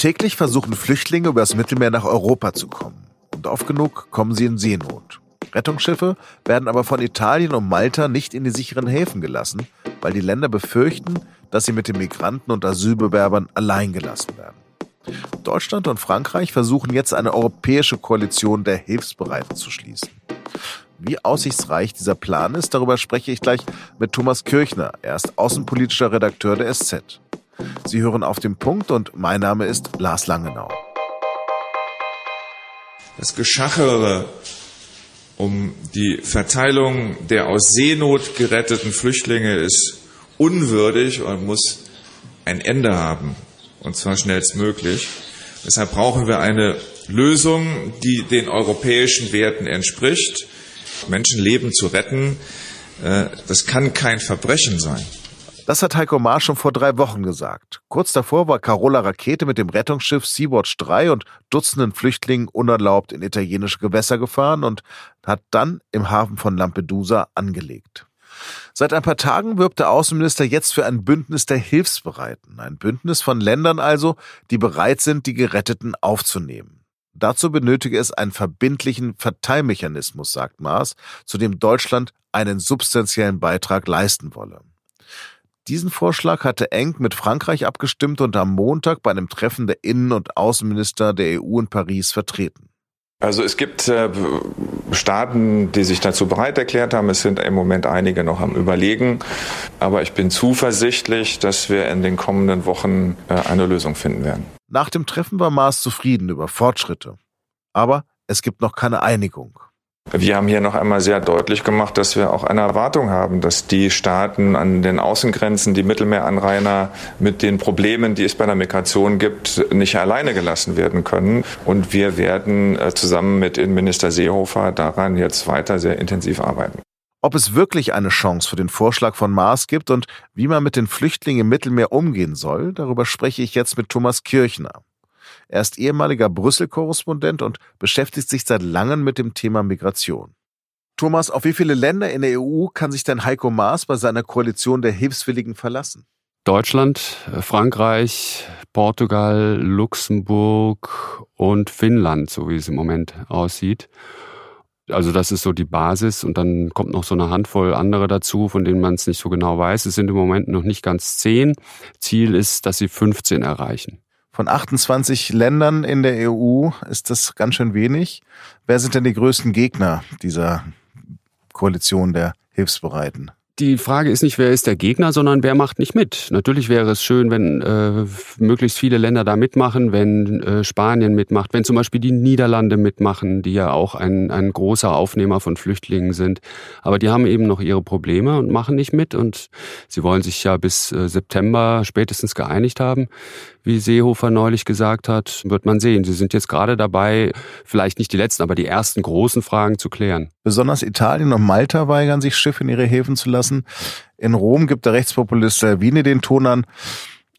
Täglich versuchen Flüchtlinge übers Mittelmeer nach Europa zu kommen. Und oft genug kommen sie in Seenot. Rettungsschiffe werden aber von Italien und Malta nicht in die sicheren Häfen gelassen, weil die Länder befürchten, dass sie mit den Migranten und Asylbewerbern allein gelassen werden. Deutschland und Frankreich versuchen jetzt eine europäische Koalition der Hilfsbereiten zu schließen. Wie aussichtsreich dieser Plan ist, darüber spreche ich gleich mit Thomas Kirchner. Er ist außenpolitischer Redakteur der SZ. Sie hören auf den Punkt und mein Name ist Lars Langenau. Das Geschachere um die Verteilung der aus Seenot geretteten Flüchtlinge ist unwürdig und muss ein Ende haben, und zwar schnellstmöglich. Deshalb brauchen wir eine Lösung, die den europäischen Werten entspricht. Menschenleben zu retten, äh, das kann kein Verbrechen sein. Das hat Heiko Maas schon vor drei Wochen gesagt. Kurz davor war Carola Rakete mit dem Rettungsschiff Sea-Watch 3 und Dutzenden Flüchtlingen unerlaubt in italienische Gewässer gefahren und hat dann im Hafen von Lampedusa angelegt. Seit ein paar Tagen wirbt der Außenminister jetzt für ein Bündnis der Hilfsbereiten. Ein Bündnis von Ländern also, die bereit sind, die Geretteten aufzunehmen. Dazu benötige es einen verbindlichen Verteilmechanismus, sagt Maas, zu dem Deutschland einen substanziellen Beitrag leisten wolle. Diesen Vorschlag hatte Eng mit Frankreich abgestimmt und am Montag bei einem Treffen der Innen- und Außenminister der EU in Paris vertreten. Also es gibt äh, Staaten, die sich dazu bereit erklärt haben. Es sind im Moment einige noch am Überlegen. Aber ich bin zuversichtlich, dass wir in den kommenden Wochen äh, eine Lösung finden werden. Nach dem Treffen war Maas zufrieden über Fortschritte. Aber es gibt noch keine Einigung. Wir haben hier noch einmal sehr deutlich gemacht, dass wir auch eine Erwartung haben, dass die Staaten an den Außengrenzen, die Mittelmeeranrainer mit den Problemen, die es bei der Migration gibt, nicht alleine gelassen werden können. Und wir werden äh, zusammen mit Innenminister Seehofer daran jetzt weiter sehr intensiv arbeiten. Ob es wirklich eine Chance für den Vorschlag von Maas gibt und wie man mit den Flüchtlingen im Mittelmeer umgehen soll, darüber spreche ich jetzt mit Thomas Kirchner. Er ist ehemaliger Brüssel-Korrespondent und beschäftigt sich seit langem mit dem Thema Migration. Thomas, auf wie viele Länder in der EU kann sich denn Heiko Maas bei seiner Koalition der Hilfswilligen verlassen? Deutschland, Frankreich, Portugal, Luxemburg und Finnland, so wie es im Moment aussieht. Also das ist so die Basis und dann kommt noch so eine Handvoll andere dazu, von denen man es nicht so genau weiß. Es sind im Moment noch nicht ganz zehn. Ziel ist, dass sie 15 erreichen. Von 28 Ländern in der EU ist das ganz schön wenig. Wer sind denn die größten Gegner dieser Koalition der Hilfsbereiten? die Frage ist nicht, wer ist der Gegner, sondern wer macht nicht mit. Natürlich wäre es schön, wenn äh, möglichst viele Länder da mitmachen, wenn äh, Spanien mitmacht, wenn zum Beispiel die Niederlande mitmachen, die ja auch ein, ein großer Aufnehmer von Flüchtlingen sind. Aber die haben eben noch ihre Probleme und machen nicht mit. Und sie wollen sich ja bis äh, September spätestens geeinigt haben. Wie Seehofer neulich gesagt hat, wird man sehen. Sie sind jetzt gerade dabei, vielleicht nicht die letzten, aber die ersten großen Fragen zu klären. Besonders Italien und Malta weigern sich, Schiffe in ihre Häfen zu lassen. In Rom gibt der Rechtspopulist Salvini den Ton an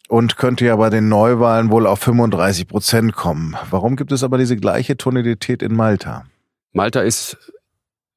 und könnte ja bei den Neuwahlen wohl auf 35 Prozent kommen. Warum gibt es aber diese gleiche Tonalität in Malta? Malta ist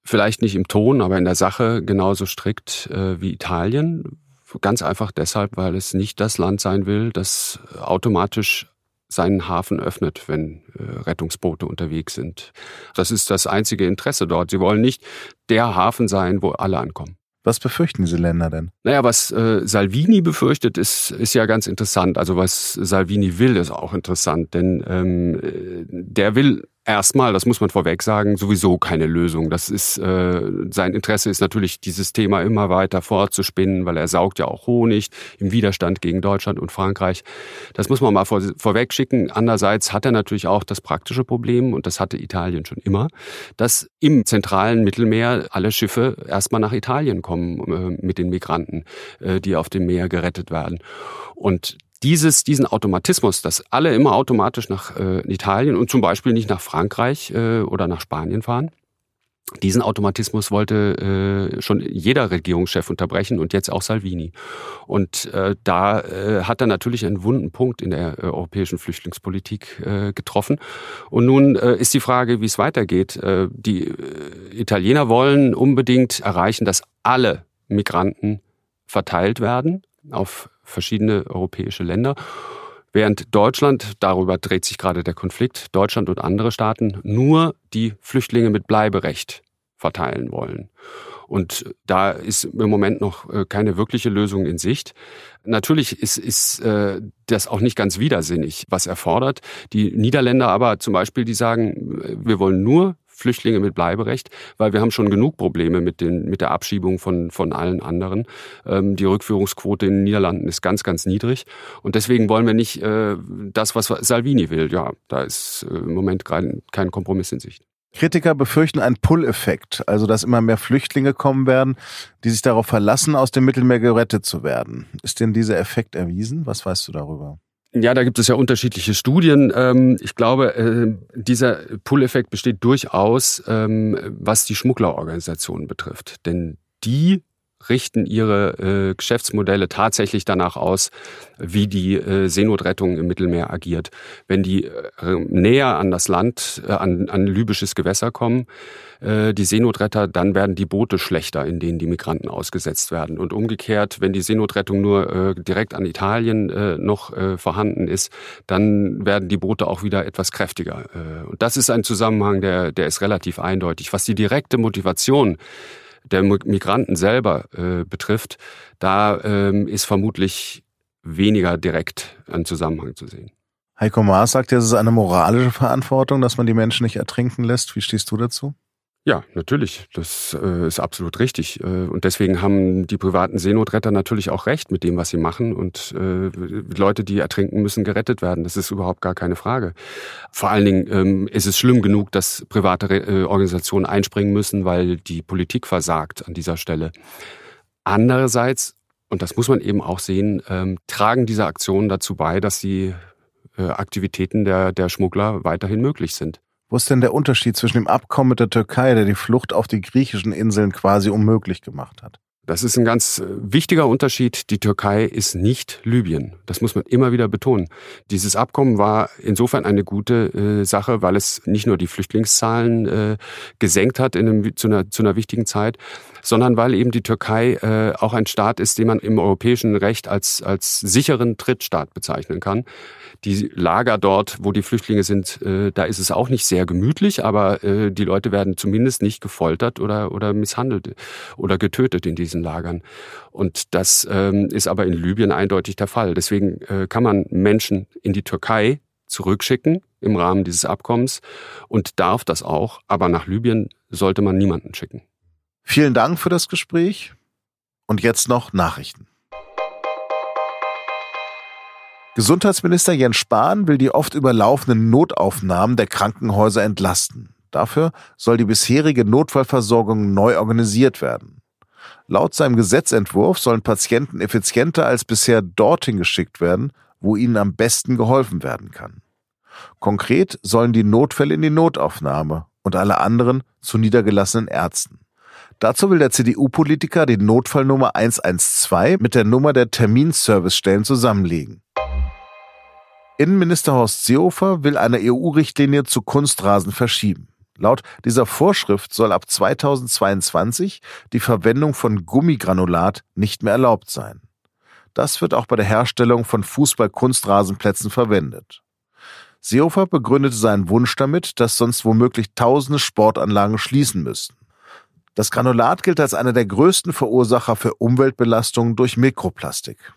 vielleicht nicht im Ton, aber in der Sache genauso strikt äh, wie Italien. Ganz einfach deshalb, weil es nicht das Land sein will, das automatisch seinen Hafen öffnet, wenn äh, Rettungsboote unterwegs sind. Das ist das einzige Interesse dort. Sie wollen nicht der Hafen sein, wo alle ankommen. Was befürchten diese Länder denn? Naja, was äh, Salvini befürchtet, ist, ist ja ganz interessant. Also was Salvini will, ist auch interessant, denn ähm, äh, der will erstmal, das muss man vorweg sagen, sowieso keine Lösung. Das ist äh, sein Interesse ist natürlich, dieses Thema immer weiter fortzuspinnen, weil er saugt ja auch Honig im Widerstand gegen Deutschland und Frankreich. Das muss man mal vor, vorweg schicken. Andererseits hat er natürlich auch das praktische Problem, und das hatte Italien schon immer, dass im zentralen Mittelmeer alle Schiffe erstmal nach Italien kommen äh, mit den Migranten, äh, die auf dem Meer gerettet werden. Und dieses, diesen Automatismus, dass alle immer automatisch nach äh, Italien und zum Beispiel nicht nach Frankreich äh, oder nach Spanien fahren, diesen Automatismus wollte äh, schon jeder Regierungschef unterbrechen und jetzt auch Salvini. Und äh, da äh, hat er natürlich einen wunden Punkt in der äh, europäischen Flüchtlingspolitik äh, getroffen. Und nun äh, ist die Frage, wie es weitergeht. Die Italiener wollen unbedingt erreichen, dass alle Migranten verteilt werden auf verschiedene europäische Länder. Während Deutschland, darüber dreht sich gerade der Konflikt, Deutschland und andere Staaten nur die Flüchtlinge mit Bleiberecht verteilen wollen. Und da ist im Moment noch äh, keine wirkliche Lösung in Sicht. Natürlich ist, ist äh, das auch nicht ganz widersinnig, was er fordert. Die Niederländer aber zum Beispiel, die sagen, wir wollen nur Flüchtlinge mit Bleiberecht, weil wir haben schon genug Probleme mit, den, mit der Abschiebung von, von allen anderen. Ähm, die Rückführungsquote in den Niederlanden ist ganz, ganz niedrig. Und deswegen wollen wir nicht äh, das, was Salvini will. Ja, da ist äh, im Moment kein, kein Kompromiss in Sicht. Kritiker befürchten einen Pull-Effekt, also dass immer mehr Flüchtlinge kommen werden, die sich darauf verlassen, aus dem Mittelmeer gerettet zu werden. Ist denn dieser Effekt erwiesen? Was weißt du darüber? Ja, da gibt es ja unterschiedliche Studien. Ähm, ich glaube, äh, dieser Pull-Effekt besteht durchaus, ähm, was die Schmugglerorganisationen betrifft. Denn die richten ihre äh, Geschäftsmodelle tatsächlich danach aus, wie die äh, Seenotrettung im Mittelmeer agiert. Wenn die äh, näher an das Land, äh, an, an libysches Gewässer kommen, äh, die Seenotretter, dann werden die Boote schlechter, in denen die Migranten ausgesetzt werden. Und umgekehrt, wenn die Seenotrettung nur äh, direkt an Italien äh, noch äh, vorhanden ist, dann werden die Boote auch wieder etwas kräftiger. Äh, und das ist ein Zusammenhang, der, der ist relativ eindeutig. Was die direkte Motivation der Migranten selber äh, betrifft, da ähm, ist vermutlich weniger direkt ein Zusammenhang zu sehen. Heiko Maas sagt ja, es ist eine moralische Verantwortung, dass man die Menschen nicht ertrinken lässt. Wie stehst du dazu? Ja, natürlich. Das äh, ist absolut richtig. Äh, und deswegen haben die privaten Seenotretter natürlich auch recht mit dem, was sie machen. Und äh, Leute, die ertrinken, müssen gerettet werden. Das ist überhaupt gar keine Frage. Vor allen Dingen ähm, ist es schlimm genug, dass private äh, Organisationen einspringen müssen, weil die Politik versagt an dieser Stelle. Andererseits, und das muss man eben auch sehen, ähm, tragen diese Aktionen dazu bei, dass die äh, Aktivitäten der, der Schmuggler weiterhin möglich sind. Wo ist denn der Unterschied zwischen dem Abkommen mit der Türkei, der die Flucht auf die griechischen Inseln quasi unmöglich gemacht hat? Das ist ein ganz äh, wichtiger Unterschied. Die Türkei ist nicht Libyen. Das muss man immer wieder betonen. Dieses Abkommen war insofern eine gute äh, Sache, weil es nicht nur die Flüchtlingszahlen äh, gesenkt hat in einem, zu, einer, zu einer wichtigen Zeit, sondern weil eben die Türkei äh, auch ein Staat ist, den man im europäischen Recht als, als sicheren Drittstaat bezeichnen kann. Die Lager dort, wo die Flüchtlinge sind, äh, da ist es auch nicht sehr gemütlich, aber äh, die Leute werden zumindest nicht gefoltert oder, oder misshandelt oder getötet in diesen Lagern. Und das ähm, ist aber in Libyen eindeutig der Fall. Deswegen äh, kann man Menschen in die Türkei zurückschicken im Rahmen dieses Abkommens und darf das auch, aber nach Libyen sollte man niemanden schicken. Vielen Dank für das Gespräch und jetzt noch Nachrichten. Gesundheitsminister Jens Spahn will die oft überlaufenden Notaufnahmen der Krankenhäuser entlasten. Dafür soll die bisherige Notfallversorgung neu organisiert werden. Laut seinem Gesetzentwurf sollen Patienten effizienter als bisher dorthin geschickt werden, wo ihnen am besten geholfen werden kann. Konkret sollen die Notfälle in die Notaufnahme und alle anderen zu niedergelassenen Ärzten. Dazu will der CDU-Politiker die Notfallnummer 112 mit der Nummer der Terminservicestellen zusammenlegen. Innenminister Horst Seehofer will eine EU-Richtlinie zu Kunstrasen verschieben. Laut dieser Vorschrift soll ab 2022 die Verwendung von Gummigranulat nicht mehr erlaubt sein. Das wird auch bei der Herstellung von Fußball-Kunstrasenplätzen verwendet. Seehofer begründete seinen Wunsch damit, dass sonst womöglich tausende Sportanlagen schließen müssten. Das Granulat gilt als einer der größten Verursacher für Umweltbelastungen durch Mikroplastik.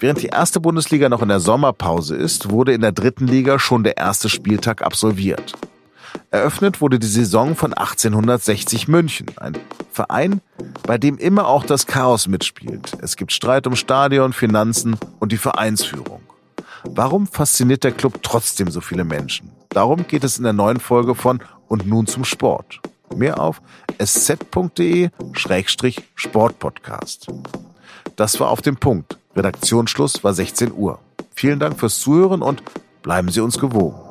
Während die erste Bundesliga noch in der Sommerpause ist, wurde in der dritten Liga schon der erste Spieltag absolviert. Eröffnet wurde die Saison von 1860 München, ein Verein, bei dem immer auch das Chaos mitspielt. Es gibt Streit um Stadion, Finanzen und die Vereinsführung. Warum fasziniert der Club trotzdem so viele Menschen? Darum geht es in der neuen Folge von Und nun zum Sport. Mehr auf sz.de-sportpodcast. Das war auf dem Punkt. Redaktionsschluss war 16 Uhr. Vielen Dank fürs Zuhören und bleiben Sie uns gewogen.